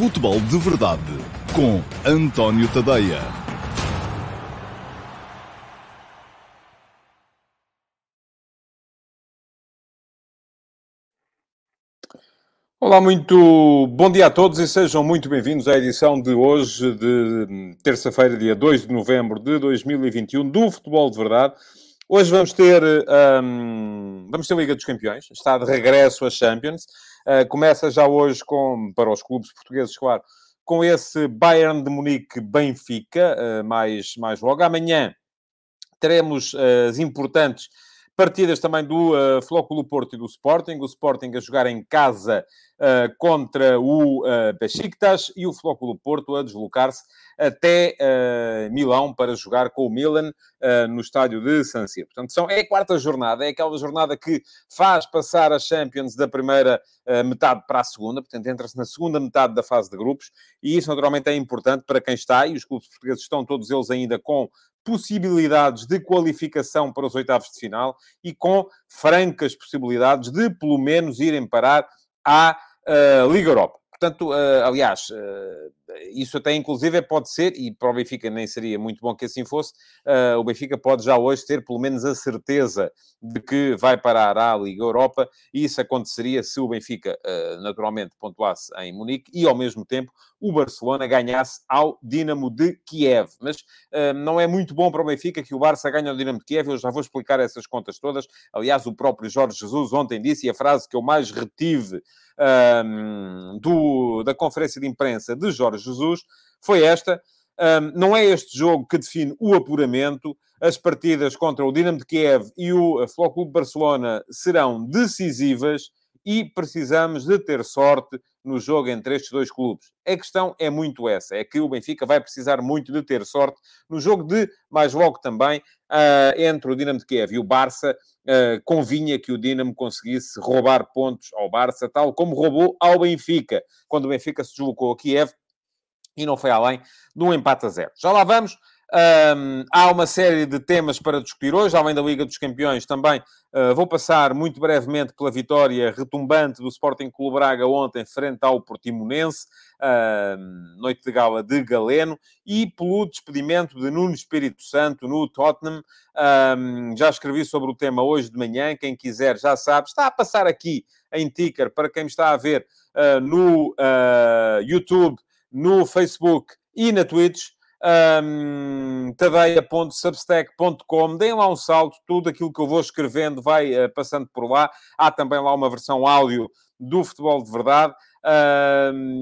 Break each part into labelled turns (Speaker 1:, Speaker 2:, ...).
Speaker 1: Futebol de Verdade com António Tadeia.
Speaker 2: Olá, muito bom dia a todos e sejam muito bem-vindos à edição de hoje, de terça-feira, dia 2 de novembro de 2021, do Futebol de Verdade. Hoje vamos ter, um, vamos ter Liga dos Campeões, está de regresso a Champions. Uh, começa já hoje com, para os clubes portugueses, claro, com esse Bayern de Munique-Benfica, uh, mais, mais logo. Amanhã teremos uh, as importantes partidas também do uh, Flóculo Porto e do Sporting. O Sporting a jogar em casa uh, contra o uh, Besiktas e o Flóculo Porto a deslocar-se até uh, Milão para jogar com o Milan no estádio de San Siro. Portanto, são, é a quarta jornada, é aquela jornada que faz passar a Champions da primeira metade para a segunda, portanto, entra-se na segunda metade da fase de grupos, e isso naturalmente é importante para quem está, e os clubes portugueses estão todos eles ainda com possibilidades de qualificação para os oitavos de final e com francas possibilidades de, pelo menos, irem parar à uh, Liga Europa. Portanto, uh, aliás, uh, isso até inclusive pode ser, e para o Benfica nem seria muito bom que assim fosse, uh, o Benfica pode já hoje ter pelo menos a certeza de que vai parar à Liga Europa, e isso aconteceria se o Benfica uh, naturalmente pontuasse em Munique e ao mesmo tempo o Barcelona ganhasse ao Dinamo de Kiev. Mas uh, não é muito bom para o Benfica que o Barça ganhe ao Dinamo de Kiev, eu já vou explicar essas contas todas. Aliás, o próprio Jorge Jesus ontem disse, e a frase que eu mais retive do, da conferência de imprensa de Jorge Jesus foi esta. Um, não é este jogo que define o apuramento. As partidas contra o Dinamo de Kiev e o Flóculo de Barcelona serão decisivas e precisamos de ter sorte no jogo entre estes dois clubes. A questão é muito essa, é que o Benfica vai precisar muito de ter sorte no jogo de, mais logo também, uh, entre o Dinamo de Kiev e o Barça, uh, convinha que o Dinamo conseguisse roubar pontos ao Barça, tal como roubou ao Benfica, quando o Benfica se deslocou a Kiev e não foi além de um empate a zero. Já lá vamos. Um, há uma série de temas para discutir hoje, além da Liga dos Campeões, também uh, vou passar muito brevemente pela vitória retumbante do Sporting Clube Braga ontem, frente ao Portimonense, uh, noite de gala de Galeno, e pelo despedimento de Nuno Espírito Santo no Tottenham. Um, já escrevi sobre o tema hoje de manhã, quem quiser já sabe, está a passar aqui em ticker para quem está a ver uh, no YouTube no Facebook e na Twitch. Um, tadeia.substack.com deem lá um salto, tudo aquilo que eu vou escrevendo vai uh, passando por lá. Há também lá uma versão áudio do Futebol de Verdade.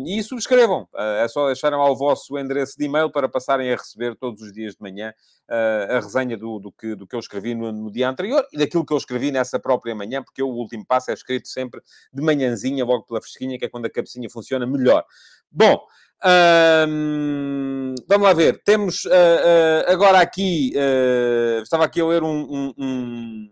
Speaker 2: E subscrevam. Uh, é só deixarem lá o vosso endereço de e-mail para passarem a receber todos os dias de manhã uh, a resenha do, do, que, do que eu escrevi no, no, dia anterior e daquilo que eu escrevi nessa própria manhã, porque o último passo é escrito sempre de manhãzinha, logo pela fresquinha, que é quando a cabecinha funciona melhor. Bom, vamos lá ver. Temos uh, uh, agora aqui. Uh, estava aqui a ler um, um, um,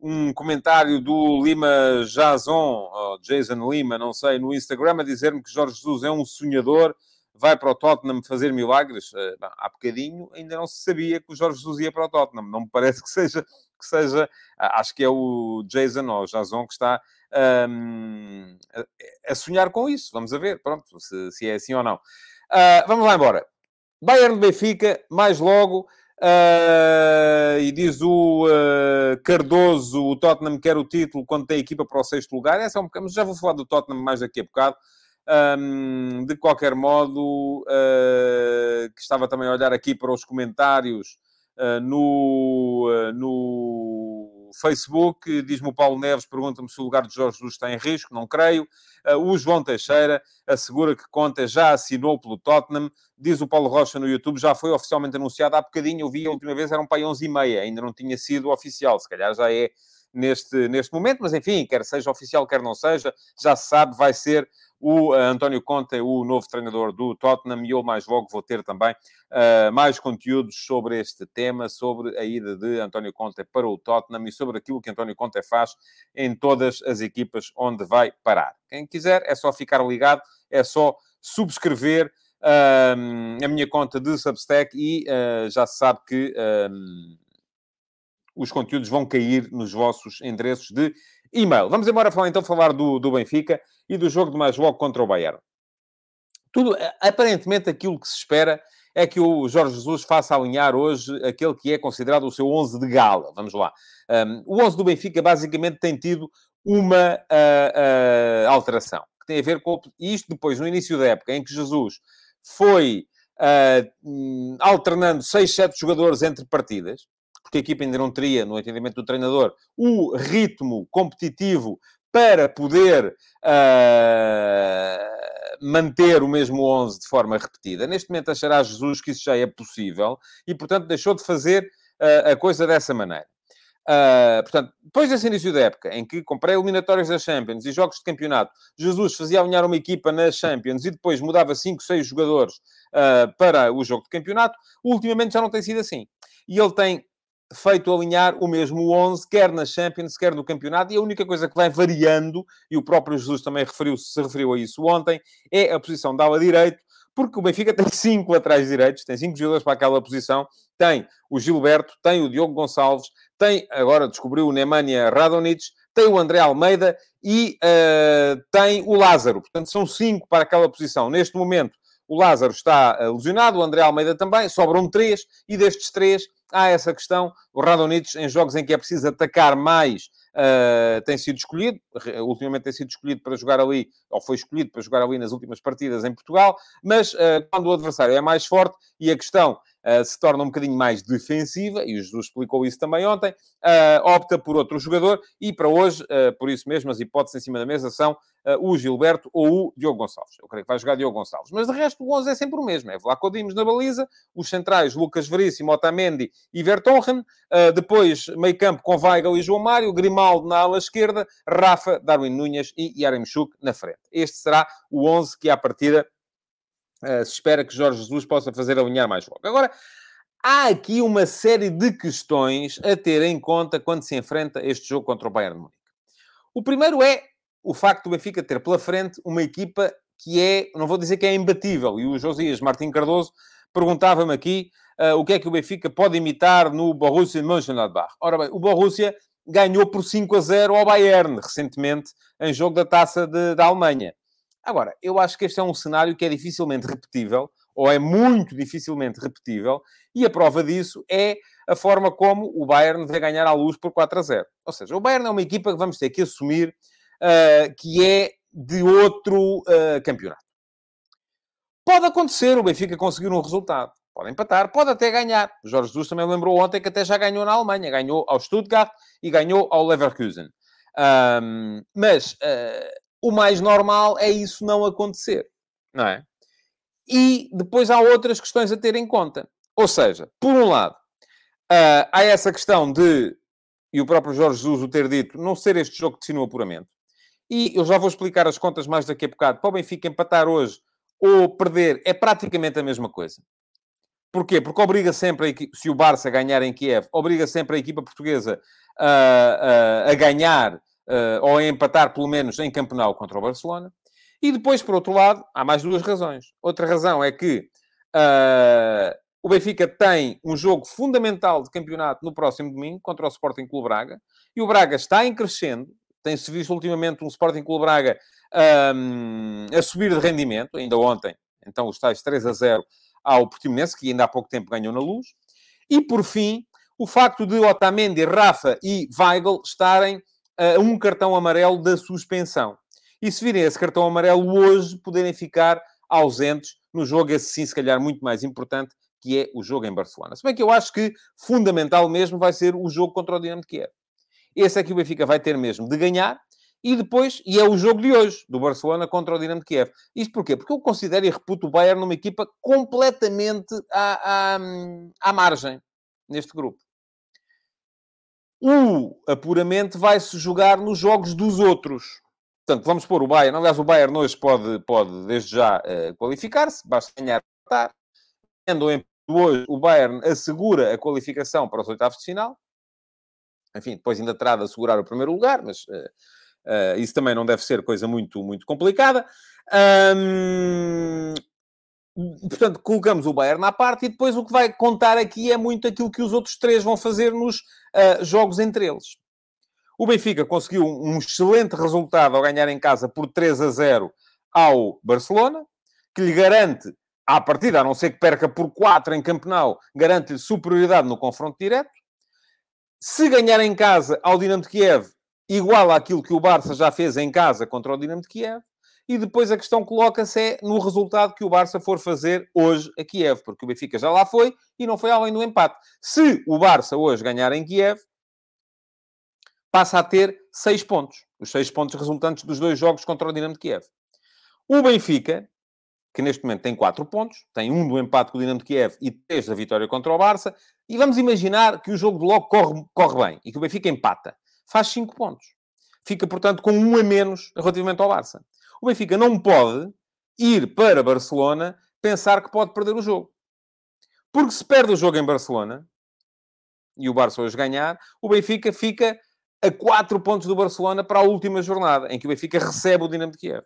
Speaker 2: um comentário do Lima Jason, Jason Lima, não sei, no Instagram, a dizer-me que Jorge Jesus é um sonhador, vai para o Tottenham fazer milagres. há bocadinho ainda não se sabia que o Jorge Jesus ia para o Tottenham. Não me parece que seja. Que seja acho que é o Jason ou o Jason que está um, a, sonhar com isso. Vamos a ver, pronto, se, se é assim ou não. Uh, vamos lá embora. Bayern de Benfica, mais logo. Uh, e diz o uh, Cardoso, o Tottenham quer o título quando tem a equipa para o sexto lugar. Essa é um bocado, mas já vou falar do Tottenham mais daqui a bocado. Um, de qualquer modo, uh, que estava também a olhar aqui para os comentários no, no Facebook, diz-me o Paulo Neves, pergunta-me se o lugar de Jorge Jesus está em risco, não creio. Uh, o João Teixeira assegura que Conte já assinou pelo Tottenham. Diz o Paulo Rocha no YouTube, já foi oficialmente anunciado há bocadinho. Eu vi a última vez, era um pai 11 e meia, ainda não tinha sido oficial. Se calhar já é neste, neste momento, mas enfim, quer seja oficial, quer não seja, já se sabe, vai ser o uh, António Conte, o novo treinador do Tottenham, e eu mais logo vou ter também uh, mais conteúdos sobre este tema, sobre a ida de António Conte para o Tottenham e sobre aquilo que António Conte faz em todas as equipas onde vai parar. Quem quiser é só ficar ligado, é só subscrever uh, a minha conta de Substack e já se sabe que os conteúdos vão cair nos vossos endereços de e-mail. Vamos embora falar, então falar do, do Benfica e do jogo de mais logo contra o Bayern. Tudo, aparentemente, aquilo que se espera é que o Jorge Jesus faça alinhar hoje aquele que é considerado o seu 11 de gala. Vamos lá. Um, o 11 do Benfica, basicamente, tem tido uma uh, uh, alteração, que tem a ver com... isto depois, no início da época, em que Jesus foi uh, alternando 6, 7 jogadores entre partidas, porque a equipa ainda não teria, no entendimento do treinador, o ritmo competitivo para poder uh, manter o mesmo 11 de forma repetida. Neste momento achará Jesus que isso já é possível e, portanto, deixou de fazer uh, a coisa dessa maneira. Uh, portanto, depois desse início da época, em que comprei eliminatórias da Champions e jogos de campeonato, Jesus fazia alinhar uma equipa na Champions e depois mudava 5, 6 jogadores para o jogo de campeonato, ultimamente já não tem sido assim. E ele tem feito alinhar o mesmo 11, quer na Champions, quer no campeonato, e a única coisa que vai variando, e o próprio Jesus também referiu, se referiu a isso ontem, é a posição de ala direito, porque o Benfica tem cinco laterais direitos, tem cinco jogadores para aquela posição, tem o Gilberto, tem o Diogo Gonçalves, tem, agora descobriu o Nemanja Radonic, tem o André Almeida e uh, tem o Lázaro. Portanto, são cinco para aquela posição. Neste momento, o Lázaro está uh, lesionado, o André Almeida também, sobram três, e destes três, há essa questão. O Radonich, em jogos em que é preciso atacar mais, uh, tem sido escolhido. Ultimamente tem sido escolhido para jogar ali, ou foi escolhido para jogar ali nas últimas partidas em Portugal. Mas uh, quando o adversário é mais forte e a questão se torna um bocadinho mais defensiva, e o Jesus explicou isso também ontem, opta por outro jogador. E para hoje, por isso mesmo, as hipóteses em cima da mesa são o Gilberto ou o Diogo Gonçalves. Eu creio que vai jogar Diogo Gonçalves. Mas de resto, o 11 é sempre o mesmo. É Vlaco Dimos na baliza, os centrais Lucas Veríssimo, Otamendi e Vertonghen. depois, meio campo com Weigl e João Mário, Grimaldo na ala esquerda, Rafa, Darwin Núñez e Yaremchuk na frente. Este será o 11 que, à partida, uh, se espera que Jorge Jesus possa fazer alinhar mais logo. Agora, há aqui uma série de questões a ter em conta quando se enfrenta este jogo contra o Bayern de Munique. O primeiro é o facto do Benfica ter pela frente uma equipa que é, não vou dizer que é imbatível, e o Josias Martim Cardoso perguntava-me aqui uh, o que é que o Benfica pode imitar no Borussia Mönchengladbach. Ora bem, o Borussia ganhou por 5 a 0 ao Bayern, recentemente, em jogo da Taça de, da Alemanha. Agora, eu acho que este é um cenário que é dificilmente repetível, ou é muito dificilmente repetível, e a prova disso é a forma como o Bayern vai ganhar à luz por 4 a 0. Ou seja, o Bayern é uma equipa que vamos ter que assumir uh, que é de outro uh, campeonato. Pode acontecer o Benfica conseguir um resultado. Pode empatar, pode até ganhar. O Jorge Jesus também lembrou ontem que até já ganhou na Alemanha. Ganhou ao Stuttgart e ganhou ao Leverkusen. Um, mas uh, o mais normal é isso não acontecer, não é? E depois há outras questões a ter em conta. Ou seja, por um lado, uh, há essa questão de, e o próprio Jorge Jesus o ter dito, não ser este jogo que define o apuramento. E eu já vou explicar as contas mais daqui a bocado. Para o Benfica empatar hoje ou perder é praticamente a mesma coisa. Porquê? Porque obriga sempre, a se o Barça ganhar em Kiev, obriga sempre a equipa portuguesa a, a, a ganhar uh, ou a empatar, pelo menos, em campeonato contra o Barcelona. E depois, por outro lado, há mais duas razões. Outra razão é que uh, o Benfica tem um jogo fundamental de campeonato no próximo domingo contra o Sporting Clube Braga. E o Braga está em crescendo. Tem-se visto ultimamente um Sporting Clube Braga um, a subir de rendimento. Ainda ontem, então, os tais 3 a 0 ao Portimonense, que ainda há pouco tempo ganhou na luz. E, por fim, o facto de Otamendi, Rafa e Weigl estarem uh, um cartão amarelo da suspensão. E se virem esse cartão amarelo hoje, poderem ficar ausentes no jogo, esse sim, se calhar, muito mais importante, que é o jogo em Barcelona. Se bem que eu acho que fundamental mesmo vai ser o jogo contra o Dinamo de Kiev. Esse é que o Benfica vai ter mesmo de ganhar, e depois, e é o jogo de hoje, do Barcelona contra o Dinamo de Kiev. Isto porquê? Porque eu considero e reputo o Bayern numa equipa completamente à, à, à margem neste grupo. O apuramento vai-se jogar nos jogos dos outros. Portanto, vamos pôr o Bayern. Aliás, o Bayern hoje pode, pode desde já, uh, qualificar-se. Basta ganhar. Tendo em hoje, o Bayern assegura a qualificação para os oitavos de final. Enfim, depois ainda terá de assegurar o primeiro lugar, mas uh, Uh, isso também não deve ser coisa muito, muito complicada. Um, portanto, colocamos o Bayern à parte e depois o que vai contar aqui é muito aquilo que os outros três vão fazer nos uh, jogos entre eles. O Benfica conseguiu um excelente resultado ao ganhar em casa por 3 a 0 ao Barcelona. que lhe garante, à partida, a não ser que perca por 4 em Campenau, garante-lhe superioridade no confronto direto. Se ganhar em casa ao Dinamo de Kiev, igual àquilo que o Barça já fez em casa contra o Dinamo de Kiev. E depois a questão coloca-se é no resultado que o Barça for fazer hoje a Kiev, porque o Benfica já lá foi e não foi além do empate. Se o Barça hoje ganhar em Kiev, passa a ter seis pontos. Os seis pontos resultantes dos dois jogos contra o Dinamo de Kiev. O Benfica, que neste momento tem quatro pontos, tem um do empate com o Dinamo de Kiev e três da vitória contra o Barça, e vamos imaginar que o jogo de logo corre, corre bem e que o Benfica empata. Faz cinco pontos. Fica, portanto, com um a menos relativamente ao Barça. O Benfica não pode ir para Barcelona pensar que pode perder o jogo. Porque se perde o jogo em Barcelona, e o Barça hoje ganhar, o Benfica fica a 4 pontos do Barcelona para a última jornada, em que o Benfica recebe o Dinamo de Kiev.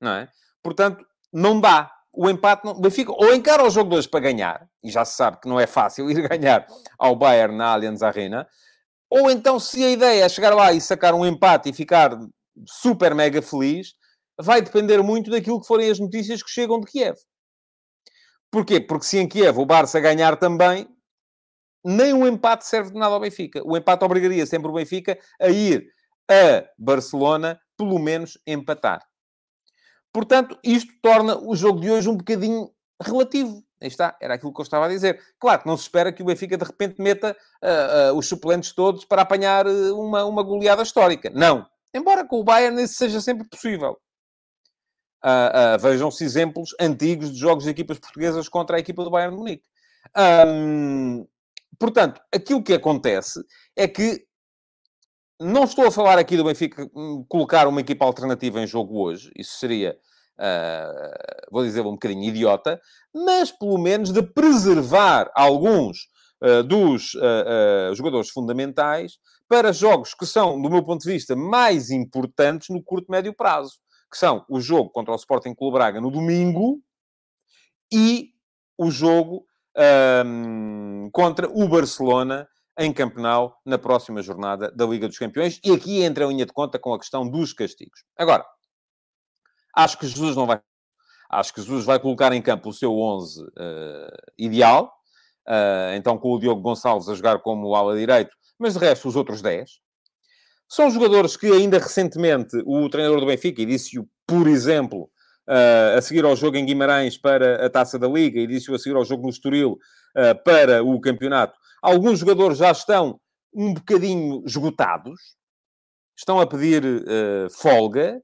Speaker 2: Não é? Portanto, não dá. O empate, não... o Benfica ou encara o jogo de hoje para ganhar, e já se sabe que não é fácil ir ganhar ao Bayern na Allianz Arena, ou então, se a ideia é chegar lá e sacar um empate e ficar super mega feliz, vai depender muito daquilo que forem as notícias que chegam de Kiev. Porquê? Porque se em Kiev o Barça ganhar também, nem um empate serve de nada ao Benfica. O empate obrigaria sempre o Benfica a ir a Barcelona, pelo menos empatar. Portanto, isto torna o jogo de hoje um bocadinho relativo. Aí está, era aquilo que eu estava a dizer. Claro que não se espera que o Benfica de repente meta uh, uh, os suplentes todos para apanhar uh, uma, uma goleada histórica. Não. Embora com o Bayern isso seja sempre possível. Vejam-se exemplos antigos de jogos de equipas portuguesas contra a equipa do Bayern de Munique. Um, portanto, aquilo que acontece é que não estou a falar aqui do Benfica hum, colocar uma equipa alternativa em jogo hoje. Isso seria, uh, vou dizer, um bocadinho idiota. Mas, pelo menos, de preservar alguns uh, dos uh, jogadores fundamentais para jogos que são, do meu ponto de vista, mais importantes no curto médio prazo. Que são o jogo contra o Sporting Clube Braga no domingo e o jogo um, contra o Barcelona em Campenau na próxima jornada da Liga dos Campeões. E aqui entra a linha de conta com a questão dos castigos. Agora, acho que Jesus não vai. Acho que Jesus vai colocar em campo o seu 11 uh, ideal. Uh, então, com o Diogo Gonçalves a jogar como ala direito, mas de resto, os outros 10. São jogadores que ainda recentemente o treinador do Benfica, e disse-o, por exemplo, uh, a seguir ao jogo em Guimarães para a Taça da Liga, e disse-o a seguir ao jogo no Estoril uh, para o campeonato, alguns jogadores já estão um bocadinho esgotados, estão a pedir uh, folga,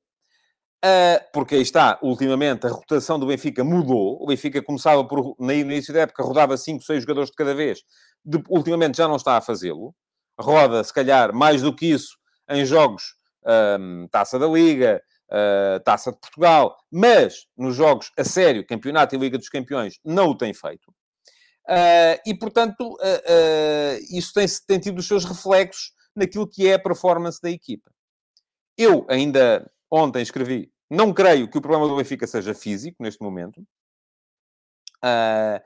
Speaker 2: porque aí está, ultimamente, a rotação do Benfica mudou. O Benfica começava por, no início da época, rodava 5, 6 jogadores de cada vez. De, ultimamente já não está a fazê-lo. Roda, se calhar, mais do que isso em jogos um, Taça da Liga, uh, Taça de Portugal, mas nos jogos a sério, Campeonato e Liga dos Campeões, não o tem feito. Uh, e, portanto, uh, isso tem, tem tido os seus reflexos naquilo que é a performance da equipa. Eu ainda ontem escrevi, não creio que o problema do Benfica seja físico neste momento. Uh,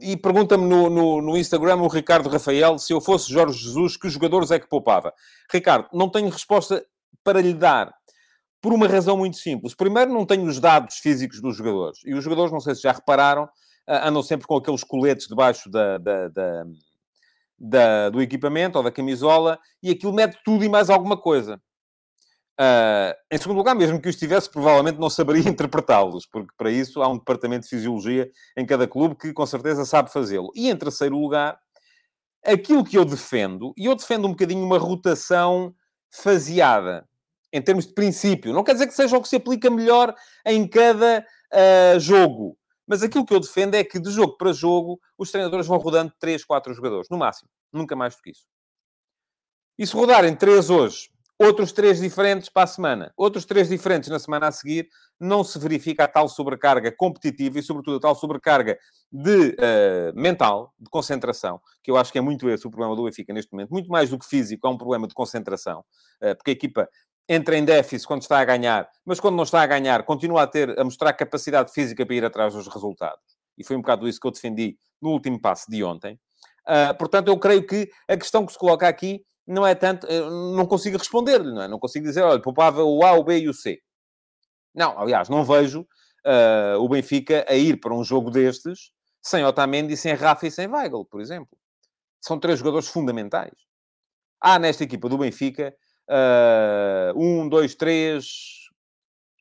Speaker 2: e pergunta-me no, no, no, Instagram o Ricardo Rafael se eu fosse Jorge Jesus, que jogadores é que poupava? Ricardo, não tenho resposta para lhe dar. Por uma razão muito simples. Primeiro, não tenho os dados físicos dos jogadores. E os jogadores, não sei se já repararam, andam sempre com aqueles coletes debaixo da, da, da, da do equipamento ou da camisola e aquilo mete tudo e mais alguma coisa. Uh, em segundo lugar, mesmo que os tivesse, provavelmente não saberia interpretá-los, porque para isso há um departamento de fisiologia em cada clube que com certeza sabe fazê-lo. E em terceiro lugar, aquilo que eu defendo, e eu defendo um bocadinho uma rotação faseada, em termos de princípio. Não quer dizer que seja o que se aplica melhor em cada uh, jogo. Mas aquilo que eu defendo é que, de jogo para jogo, os treinadores vão rodando 3, 4 jogadores, no máximo. Nunca mais do que isso. E se rodarem 3 hoje outros três diferentes para a semana, outros três diferentes na semana a seguir, não se verifica a tal sobrecarga competitiva e, sobretudo, a tal sobrecarga de uh, mental, de concentração, que eu acho que é muito esse o problema do Benfica neste momento, muito mais do que físico, é um problema de concentração, uh, porque a equipa entra em déficit quando está a ganhar, mas quando não está a ganhar, continua a ter, a mostrar capacidade física para ir atrás dos resultados. E foi um bocado isso que eu defendi no último passo de ontem. Uh, portanto, eu creio que a questão que se coloca aqui não é tanto, não consigo responder-lhe, não é? Não consigo dizer, olha, poupava o A, o B e o C. Não, aliás, não vejo uh, o Benfica a ir para um jogo destes sem Otamendi, sem Rafa e sem Weigl, por exemplo. São três jogadores fundamentais. Há nesta equipa do Benfica uh, um, dois, três,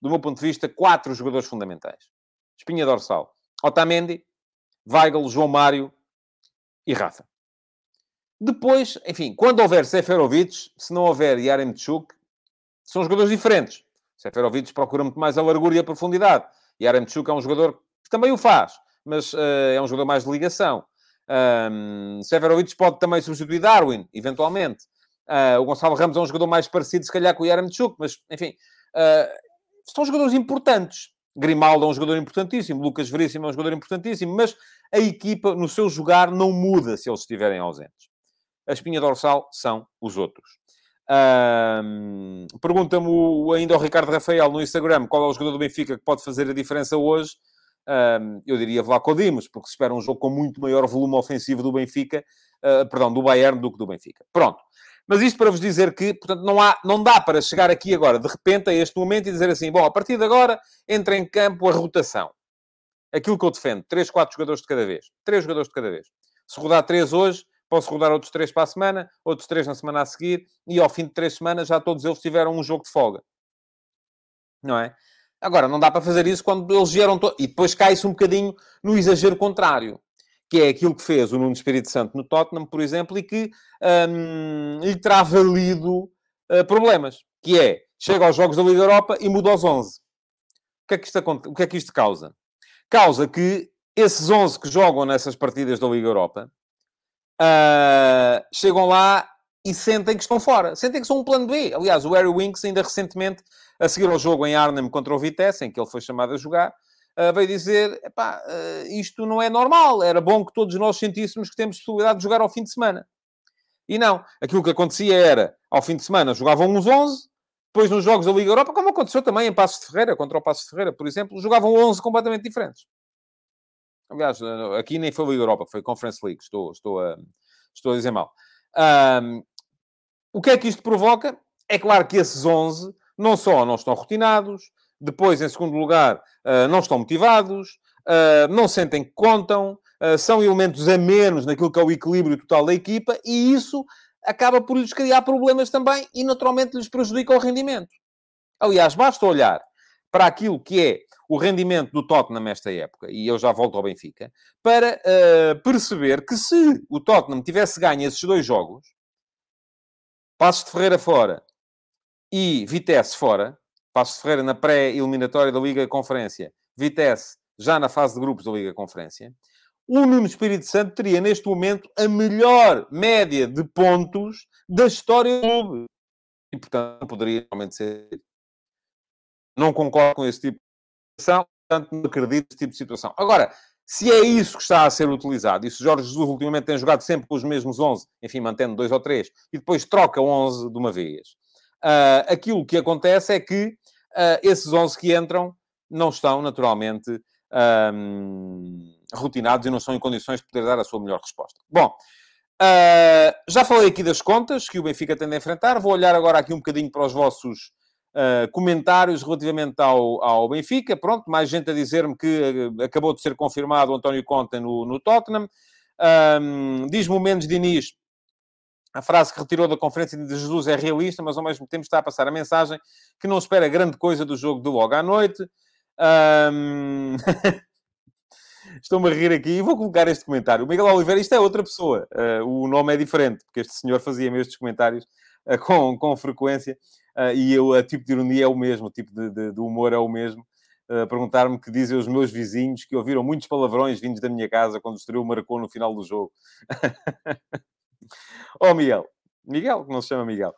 Speaker 2: do meu ponto de vista, quatro jogadores fundamentais. Espinha dorsal. Otamendi, Weigl, João Mário e Rafa. Depois, enfim, quando houver Seferovic, se não houver Yaremchuk, são jogadores diferentes. Seferovic procura muito mais a largura e a profundidade. Yaremchuk é um jogador que também o faz, mas uh, é um jogador mais de ligação. Um, pode também substituir Darwin, eventualmente. Uh, o Gonçalo Ramos é um jogador mais parecido, se calhar, com o Yaremchuk, mas, enfim, uh, são jogadores importantes. Grimaldo é um jogador importantíssimo, Lucas Veríssimo é um jogador importantíssimo, mas a equipa, no seu jogar, não muda se eles estiverem ausentes. A espinha dorsal são os outros. Um, Pergunta-me ainda o Ricardo Rafael no Instagram qual é o jogador do Benfica que pode fazer a diferença hoje. Eu diria Vlaco Dimos, porque se espera um jogo com muito maior volume ofensivo do Benfica, uh, perdão, do Bayern do que do Benfica. Pronto. Mas isto para vos dizer que, portanto, não, há, não dá para chegar aqui agora, de repente, a este momento e dizer assim, bom, a partir de agora entra em campo a rotação. Aquilo que eu defendo, 3, 4 jogadores de cada vez. 3 jogadores de cada vez. Se rodar 3 hoje, posso rodar outros 3 para a semana, outros 3 na semana a seguir, e ao fim de 3 semanas já todos eles tiveram um jogo de folga. Não é? Agora, não dá para fazer isso quando eles vieram... E depois cai-se um bocadinho no exagero contrário que é aquilo que fez o Nuno Espírito Santo no Tottenham, por exemplo, e que um, lhe terá valido uh, problemas. Que é, chega aos Jogos da Liga Europa e muda aos 11. O que é que isto, o que é que isto causa? Causa que esses 11 que jogam nessas partidas da Liga Europa uh, chegam lá e sentem que estão fora. Sentem que são um plano B. Aliás, o Harry Winks, ainda recentemente, a seguir ao jogo em Arnhem contra o Vitesse, em que ele foi chamado a jogar, uh, veio dizer: epá, uh, isto não é normal, era bom que todos nós sentíssemos que temos possibilidade de jogar ao fim de semana. E não, aquilo que acontecia era, ao fim de semana, jogavam uns 11, depois nos Jogos da Liga Europa, como aconteceu também em Passos de Ferreira, contra o Passos de Ferreira, por exemplo, jogavam 11 completamente diferentes. Aliás, eh, aqui nem foi Liga Europa, foi Conference League, estou, estou, a, estou a dizer mal. Um, o que é que isto provoca? É claro que esses 11 não só não estão rotinados, depois, em segundo lugar, uh, não estão motivados, uh, não sentem que contam, são elementos a menos naquilo que é o equilíbrio total da equipa e isso acaba por lhes criar problemas também e, naturalmente, lhes prejudica o rendimento. Aliás, basta olhar para aquilo que é o rendimento do Tottenham nesta época, e eu já volto ao Benfica, para uh, perceber que se o Tottenham tivesse ganho esses dois jogos, Passos de Ferreira fora e Vitesse fora, Passos Ferreira na pré-eliminatória da Liga Conferência, Vitesse já na fase de grupos da Liga Conferência, o Nuno Espírito Santo teria neste momento a melhor média de pontos da história do clube. E, portanto, poderia realmente ser. Não concordo com esse tipo de situação, portanto, não acredito nesse tipo de situação. Agora, se é isso que está a ser utilizado, e se Jorge Jesus ultimamente tem jogado sempre com os mesmos 11, enfim, mantendo dois ou três, e depois troca 11 de uma vez, uh, aquilo que acontece é que uh, esses 11 que entram não estão, naturalmente, um, rotinados e não estão em condições de poder dar a sua melhor resposta. Bom, uh, já falei aqui das contas que o Benfica tem de enfrentar. Vou olhar agora aqui um bocadinho para os vossos uh, comentários relativamente ao, ao Benfica. Pronto, mais gente a dizer-me que acabou de ser confirmado o António Conte no, no Tottenham. Um, Diz-me o Mendes Diniz a frase que retirou da conferência de Jesus é realista, mas ao mesmo tempo está a passar a mensagem que não espera grande coisa do jogo de logo à noite. Um... Estou-me a rir aqui e vou colocar este comentário. O Miguel Oliveira, isto é outra pessoa. Uh, o nome é diferente, porque este senhor fazia-me estes comentários uh, com, com frequência e eu, o tipo de ironia é o mesmo, o tipo de, de, de humor é o mesmo. Perguntar-me que dizem os meus vizinhos que ouviram muitos palavrões vindos da minha casa quando o Estoril marcou no final do jogo. Oh, Miguel. Miguel, que não se chama Miguel.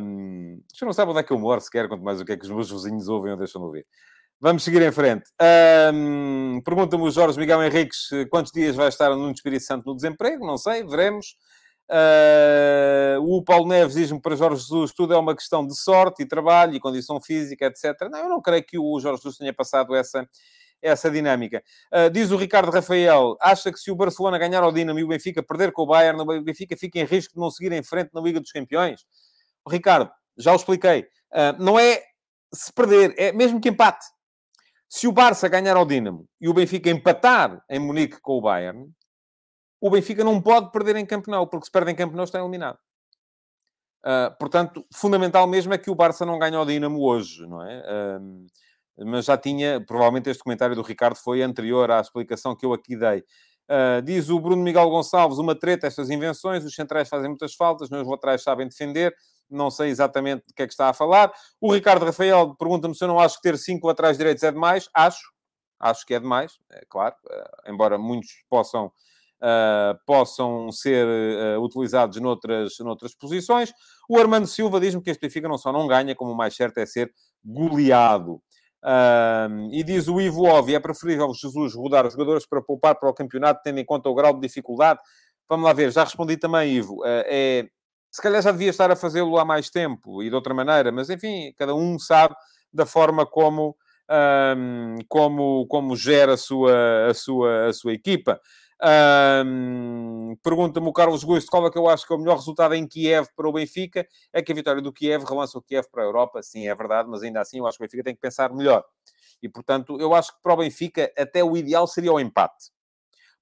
Speaker 2: Um, você não sabe onde é que eu moro sequer, quanto mais o que é que os meus vizinhos ouvem ou deixam de ouvir. Vamos seguir em frente. Um, Pergunta-me o Jorge Miguel Henriques quantos dias vai estar no Espírito Santo no desemprego. Não sei, veremos. Uh, o Paulo Neves diz-me para Jorge Jesus tudo é uma questão de sorte e trabalho e condição física, etc. Não, eu não creio que o Jorge Jesus tenha passado essa, essa dinâmica. Uh, diz o Ricardo Rafael, acha que se o Barcelona ganhar ao Dinamo e o Benfica perder com o Bayern, o Benfica fica em risco de não seguir em frente na Liga dos Campeões? Ricardo, já o expliquei. Uh, não é se perder, é mesmo que empate. Se o Barça ganhar ao Dinamo e o Benfica empatar em Munique com o Bayern, o Benfica não pode perder em Camp Nou, porque se perde em Camp Nou está eliminado. Uh, portanto, fundamental mesmo é que o Barça não ganhe ao Dinamo hoje, não é? Uh, mas já tinha, provavelmente este comentário do Ricardo foi anterior à explicação que eu aqui dei. Uh, diz o Bruno Miguel Gonçalves, uma treta, estas invenções, os centrais fazem muitas faltas, os laterais sabem defender, não sei exatamente do que é que está a falar. O Ricardo Rafael pergunta-me se eu não acho que ter cinco laterais direitos é demais. Acho, acho que é demais, é claro, uh, embora muitos possam, uh, possam ser utilizados noutras, noutras posições. O Armando Silva diz-me que este Benfica não só não ganha, como o mais certo é ser goleado. Uh, e diz o Ivo Ovi, é preferível Jesus rodar os jogadores para poupar para o campeonato, tendo em conta o grau de dificuldade? Vamos lá ver, já respondi também, Ivo. Uh, é, se calhar já devia estar a fazê-lo há mais tempo e de outra maneira, mas enfim, cada um sabe da forma como, um, como, como gera a sua, a sua, a sua equipa. Um, Pergunta-me o Carlos Gusto qual é que eu acho que é o melhor resultado em Kiev para o Benfica. É que a vitória do Kiev relança o Kiev para a Europa. Sim, é verdade, mas ainda assim eu acho que o Benfica tem que pensar melhor. E, portanto, eu acho que para o Benfica até o ideal seria o empate.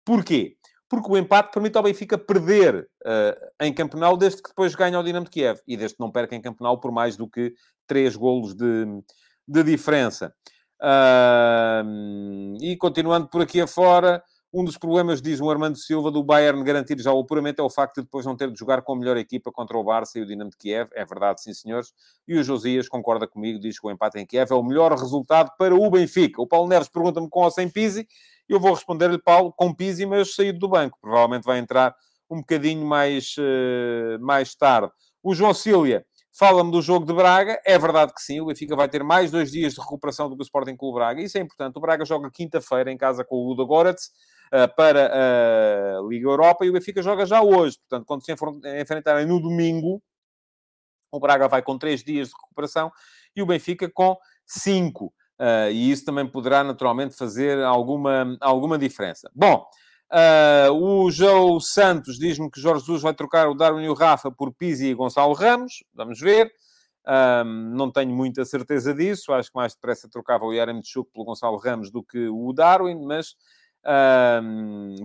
Speaker 2: Porquê? Porque o empate permite ao Benfica perder uh, em Campeonato desde que depois ganha o Dinamo de Kiev. E desde que não perca em Campeonato por mais do que três golos de, de diferença. Uh, e continuando por aqui afora... Um dos problemas, diz o Armando Silva, do Bayern garantir já o apuramento é o facto de depois não ter de jogar com a melhor equipa contra o Barça e o Dinamo de Kiev. É verdade, sim, senhores. E o Josias concorda comigo, diz que o empate em Kiev é o melhor resultado para o Benfica. O Paulo Neves pergunta-me com ou sem Pizzi. Eu vou responder-lhe, Paulo, com Pizzi, mas saído do banco. Provavelmente vai entrar um bocadinho mais, uh, mais tarde. O João Cília fala-me do jogo de Braga. É verdade que sim, o Benfica vai ter mais dois dias de recuperação do que o Sporting Clube Braga. Isso é importante. O Braga joga quinta-feira em casa com o Ludo Goretz. Eh, para a Liga Europa e o Benfica joga já hoje. Portanto, quando se enfrentarem no domingo, o Braga vai com três dias de recuperação e o Benfica com cinco. Uh, e isso também poderá naturalmente fazer alguma, alguma diferença. Bom, uh, o João Santos diz-me que Jorge Jesus vai trocar o Darwin e o Rafa por Pizzi e Gonçalo Ramos. Vamos ver. Não tenho muita certeza disso. Acho que mais depressa trocava o Yaremchuk pelo Gonçalo Ramos do que o Darwin, mas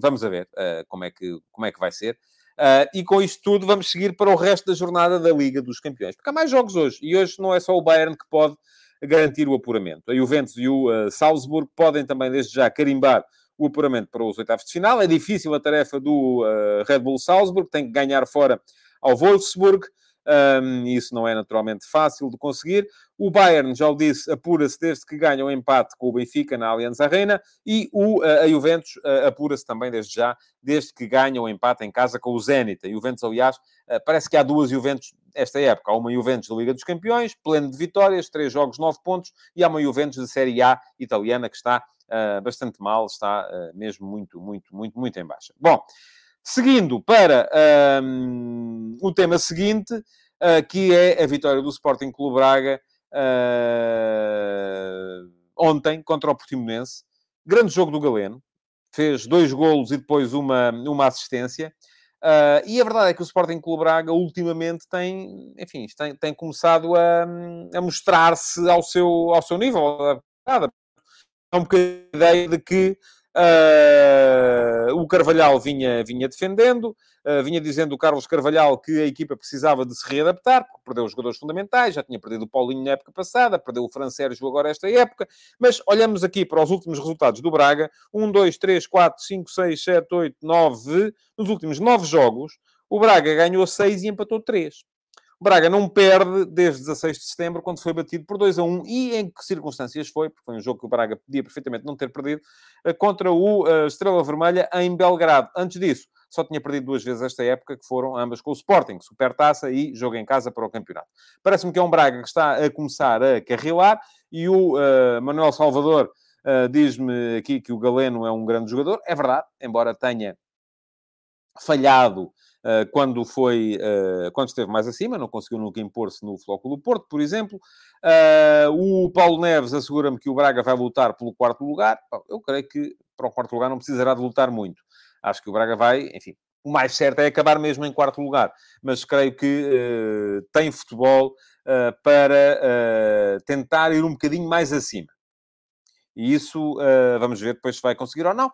Speaker 2: vamos a ver uh, como, é que, como é que vai ser. Uh, e com isto tudo, vamos seguir para o resto da jornada da Liga dos Campeões. Porque há mais jogos hoje. E hoje não é só o Bayern que pode garantir o apuramento. A Juventus e o Salzburg podem também, desde já, carimbar o apuramento para os oitavos de final. É difícil a tarefa do uh, Red Bull Salzburg, tem que ganhar fora ao Wolfsburg. Um, isso não é naturalmente fácil de conseguir. O Bayern, já o disse, apura-se desde que ganha o um empate com o Benfica na Allianz Arena e o, a Juventus uh, apura-se também desde já, desde que ganha o um empate em casa com o Zenit. A Juventus, aliás, parece que há duas Juventus esta época. Há uma Juventus da Liga dos Campeões, pleno de vitórias, três jogos, nove pontos, e há uma Juventus da Série A italiana que está uh, bastante mal, está mesmo muito, muito, muito, muito em baixa. Bom, Seguindo para um, o tema seguinte, uh, que é a vitória do Sporting Clube Braga uh, ontem contra o Portimonense. Grande jogo do Galeno. Fez dois golos e depois uma, uma assistência. Uh, e a verdade é que o Sporting Clube Braga ultimamente tem, enfim, tem, tem começado a, a mostrar-se ao seu, ao seu nível. Há um bocadinho a ideia de que Uh, o Carvalhal vinha, vinha defendendo, uh, vinha dizendo o Carlos Carvalhal que a equipa precisava de se readaptar, porque perdeu os jogadores fundamentais, já tinha perdido o Paulinho na época passada, perdeu o Fran Sérgio agora esta época, mas olhamos aqui para os últimos resultados do Braga, 1, 2, 3, 4, 5, 6, 7, 8, 9, nos últimos 9 jogos, o Braga ganhou 6 e empatou 3. Braga não perde desde 16 de setembro, quando foi batido por 2 a 1. E em que circunstâncias foi? Porque foi um jogo que o Braga podia perfeitamente não ter perdido, eh, contra o uh, Estrela Vermelha em Belgrado. Antes disso, só tinha perdido duas vezes esta época, que foram ambas com o Sporting, Supertaça e jogo em casa para o campeonato. Parece-me que é um Braga que está a começar a carrilar e o uh, Manuel Salvador uh, diz-me aqui que o Galeno é um grande jogador. É verdade, embora tenha falhado quando foi, uh, quando esteve mais acima, não conseguiu nunca impor-se no Flóculo Porto, por exemplo. Uh, o Paulo Neves assegura-me que o Braga vai lutar pelo quarto lugar. Eu creio que para o quarto lugar não precisará de lutar muito. Acho que o Braga vai, enfim, o mais certo é acabar mesmo em quarto lugar, mas creio que tem futebol para tentar ir um bocadinho mais acima. E isso, uh, vamos ver depois se vai conseguir ou não.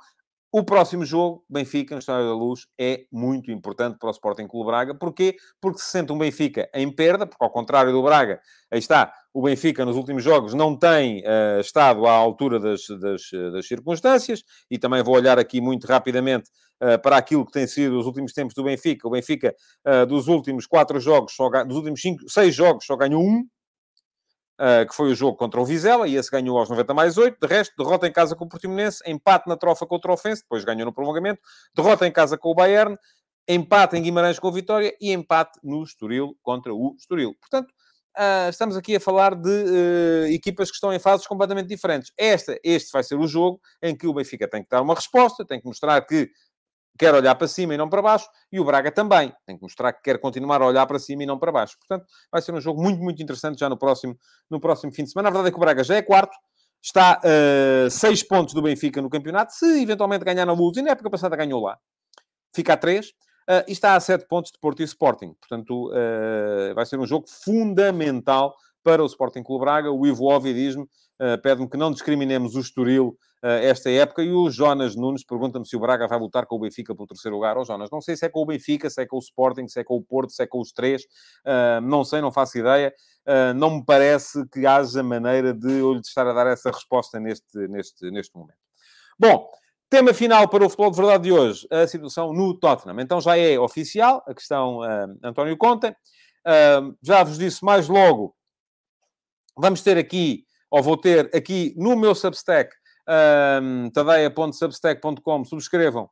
Speaker 2: O próximo jogo, Benfica, no Estádio da Luz, é muito importante para o Sporting Clube Braga. Porquê? Porque se sente um Benfica em perda, porque ao contrário do Braga, aí está, o Benfica nos últimos jogos não tem uh, estado à altura das, das, das, circunstâncias, e também vou olhar aqui muito rapidamente uh, para aquilo que tem sido os últimos tempos do Benfica. O Benfica, uh, dos últimos quatro jogos, só, dos últimos cinco, seis jogos, só ganhou um, que foi o jogo contra o Vizela, e esse ganhou aos 90 mais 8. De resto, derrota em casa com o Portimonense, empate na trofa contra o Ofense, depois ganhou no prolongamento, derrota em casa com o Bayern, empate em Guimarães com o Vitória e empate no Estoril contra o Estoril. Portanto, uh, estamos aqui a falar de uh, equipas que estão em fases completamente diferentes. Esta, este vai ser o jogo em que o Benfica tem que dar uma resposta, tem que mostrar que quer olhar para cima e não para baixo, e o Braga também. Tem que mostrar que quer continuar a olhar para cima e não para baixo. Portanto, vai ser um jogo muito, muito interessante já no próximo, no próximo fim de semana. A verdade é que o Braga já é quarto, está a uh, seis pontos do Benfica no campeonato. Se eventualmente ganhar na Luz, e na época passada ganhou lá, fica a três. Uh, e está a sete pontos de Porto e Sporting. Portanto, uh, vai ser um jogo fundamental para o Sporting Clube Braga. O Ivo Ovi diz-me, uh, pede-me que não discriminemos o Estoril uh, esta época. E o Jonas Nunes pergunta-me se o Braga vai lutar com o Benfica pelo terceiro lugar. Ó oh, Jonas, não sei se é com o Benfica, se é com o Sporting, se é com o Porto, se é com os três. Uh, não sei, não faço ideia. não me parece que haja maneira de eu lhe estar a dar essa resposta neste, neste, neste momento. Bom, Tema final para o futebol de verdade de hoje, a situação no Tottenham. Então já é oficial, a questão uh, António Conte. Uh, já vos disse mais logo Vamos ter aqui, ou vou ter aqui no meu Substack, um, tadeia.substack.com, subscrevam,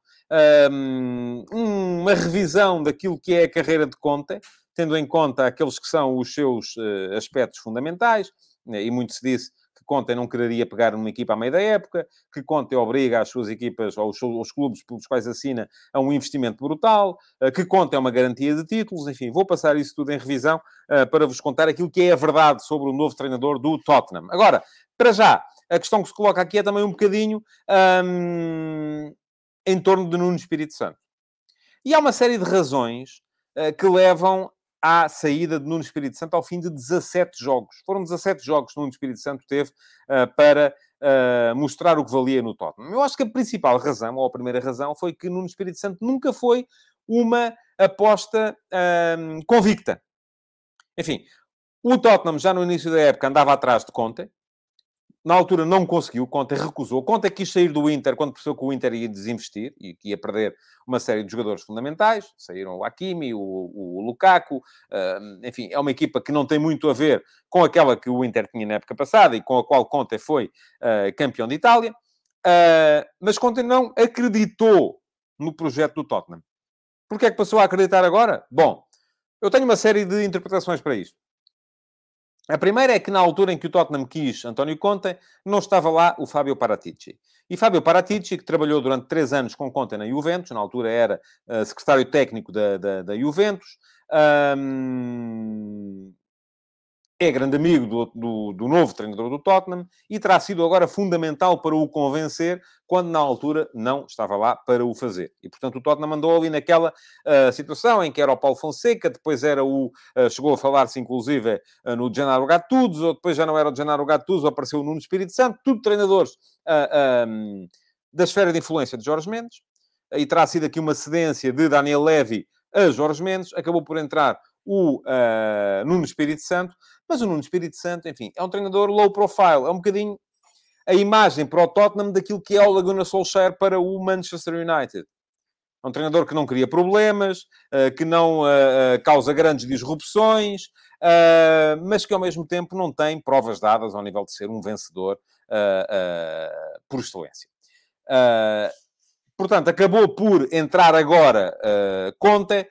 Speaker 2: um, uma revisão daquilo que é a carreira de Conte, tendo em conta aqueles que são os seus uh, aspectos fundamentais, né, e muito se disse Conte não quereria pegar numa equipa à meio da época, que Conte obriga as suas equipas ou os, os clubes pelos quais assina a um investimento brutal, eh, que Conte é uma garantia de títulos, enfim, vou passar isso tudo em revisão uh, para vos contar aquilo que é a verdade sobre o novo treinador do Tottenham. Agora, para já, a questão que se coloca aqui é também um bocadinho um, em torno de Nuno Espírito Santo. E há uma série de razões uh, que levam à saída de Nuno Espírito Santo ao fim de 17 jogos. Foram 17 jogos que Nuno Espírito Santo teve uh, para uh, mostrar o que valia no Tottenham. Eu acho que a principal razão, ou a primeira razão, foi que Nuno Espírito Santo nunca foi uma aposta uh, convicta. Enfim, o Tottenham já no início da época andava atrás de Conte, na altura não conseguiu, Conte recusou. Conte quis sair do Inter quando percebeu que o Inter ia desinvestir e que ia perder uma série de jogadores fundamentais. Saíram o Hakimi, o, o Lukaku, uh, enfim, é uma equipa que não tem muito a ver com aquela que o Inter tinha na época passada e com a qual Conte foi uh, campeão de Itália. Uh, mas Conte não acreditou no projeto do Tottenham. Porquê é que passou a acreditar agora? Bom, eu tenho uma série de interpretações para isto. A primeira é que na altura em que o Tottenham quis António Conte, não estava lá o Fábio Paratici. E Fábio Paratici, que trabalhou durante três anos com Conte na Juventus, na altura era uh, secretário técnico da, da, da Juventus, um, é grande amigo do, do, do, novo treinador do Tottenham e terá sido agora fundamental para o convencer, quando na altura não estava lá para o fazer. E, portanto, o Tottenham mandou ali naquela uh, situação em que era o Paulo Fonseca, depois era o... Uh, chegou a falar-se, inclusive, uh, no Gennaro Gattuso, ou depois já não era o Gennaro Gattuso, apareceu o Nuno Espírito Santo, tudo treinadores um, da esfera de influência de Jorge Mendes. E terá sido aqui uma cedência de Daniel Levy a Jorge Mendes. Acabou por entrar o uh, Nuno Espírito Santo, mas o Nuno Espírito Santo, enfim, é um treinador low profile, é um bocadinho a imagem para o Tottenham daquilo que é o Laguna Solskjaer para o Manchester United. É um treinador que não cria problemas, uh, que não uh, causa grandes disrupções, mas que ao mesmo tempo não tem provas dadas ao nível de ser um vencedor por excelência. portanto, acabou por entrar agora Conte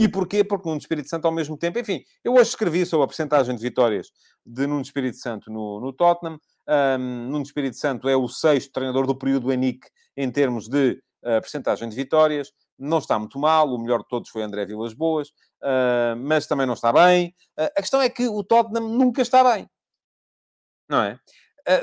Speaker 2: e porquê? Porque Nuno Espírito Santo, ao mesmo tempo, enfim, eu hoje escrevi sobre a percentagem de vitórias de Nuno Espírito Santo no, no Tottenham. Um, Nuno Espírito Santo é o sexto treinador do período ENIC em termos de uh, percentagem de vitórias. Não está muito mal, o melhor de todos foi André Vilas Boas, uh, mas também não está bem. Uh, a questão é que o Tottenham nunca está bem. Não é?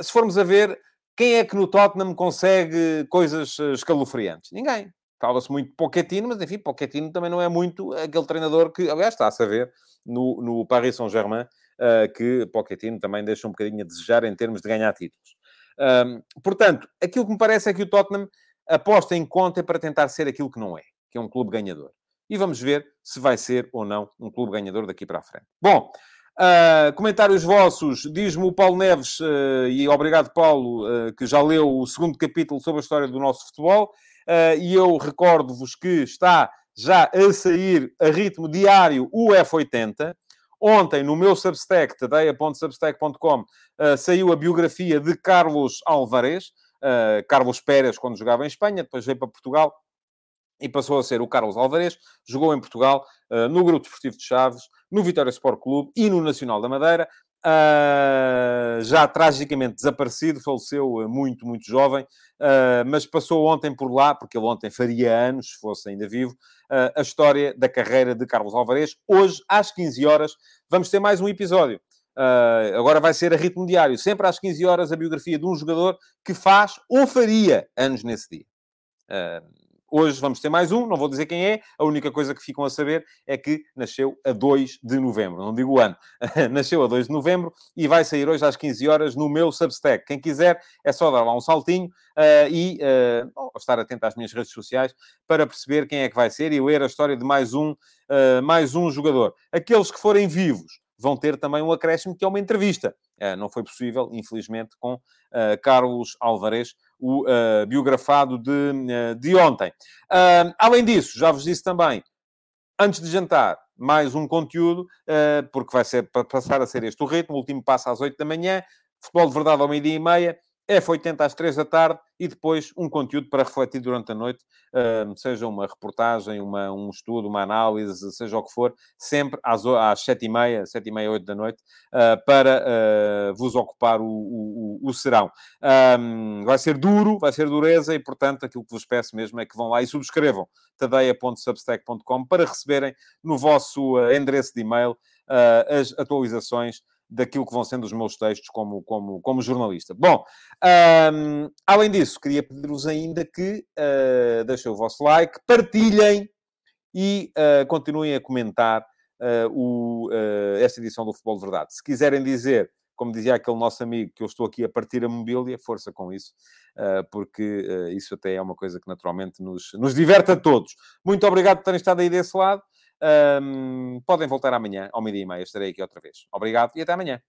Speaker 2: Se formos a ver, quem é que no Tottenham consegue coisas escalofriantes? Ninguém. Fala-se muito de Pochettino, mas enfim, Pochettino também não é muito aquele treinador que, aliás, está a saber no, no Paris Saint-Germain uh, que Pochettino também deixa um bocadinho a desejar em termos de ganhar títulos. Um, portanto, aquilo que me parece é que o Tottenham aposta em conta para tentar ser aquilo que não é, que é um clube ganhador. E vamos ver se vai ser ou não um clube ganhador daqui para a frente. Bom, uh, comentários vossos. Diz-me o Paulo Neves, uh, e obrigado, Paulo, uh, que já leu o segundo capítulo sobre a história do nosso futebol. E eu recordo-vos que está já a sair a ritmo diário o F80. Ontem, no meu Substack, tadeia.substack.com, saiu a biografia de Carlos Alvarez. Carlos Pérez, quando jogava em Espanha, depois veio para Portugal e passou a ser o Carlos Alvarez, jogou em Portugal, no Grupo Desportivo de Chaves, no Vitória Sport Clube e no Nacional da Madeira. Uh, já tragicamente desaparecido, faleceu uh, muito, muito jovem, mas passou ontem por lá, porque ele ontem faria anos, se fosse ainda vivo, a história da carreira de Carlos Alvarez. Hoje, às 15 horas, vamos ter mais um episódio. agora vai ser a ritmo diário, sempre às 15 horas, a biografia de um jogador que faz ou faria anos nesse dia. Hoje vamos ter mais um, não vou dizer quem é, a única coisa que ficam a saber é que nasceu a 2 de novembro, não digo o ano, nasceu a 2 de novembro e vai sair hoje às 15 horas no meu Substack. Quem quiser é só dar lá um saltinho uh, e uh, estar atento às minhas redes sociais para perceber quem é que vai ser e ler a história de mais um, uh, mais um jogador. Aqueles que forem vivos vão ter também um acréscimo que é uma entrevista. não foi possível, infelizmente, com Carlos Alvarez, o uh, biografado de, uh, de ontem. Uh, além disso, já vos disse também, antes de jantar, mais um conteúdo, porque vai ser, passar a ser este o ritmo, o último passa às 8 da manhã, futebol de verdade ao meio-dia e meia, F80 às 3 da tarde e depois um conteúdo para refletir durante a noite, seja uma reportagem, uma, um estudo, uma análise, seja o que for, sempre às, às 7h30, 7h30, 8 da noite, uh, para uh, vos ocupar o, o, o, serão. Um, vai ser duro, vai ser dureza e, portanto, aquilo que vos peço mesmo é que vão lá e subscrevam tadeia.substack.com para receberem no vosso uh, endereço de e-mail as atualizações daquilo que vão sendo os meus textos como, como, como jornalista. Bom, um, além disso, queria pedir-vos ainda que uh, deixem o vosso like, partilhem e uh, continuem a comentar uh, o, esta edição do Futebol de Verdade. Se quiserem dizer, como dizia aquele nosso amigo, que eu estou aqui a partir a mobília, força com isso, porque isso até é uma coisa que naturalmente nos, nos diverte a todos. Muito obrigado por terem estado aí desse lado. Um, podem voltar amanhã, ao meio-dia e meia. Estarei aqui outra vez. Obrigado e até amanhã.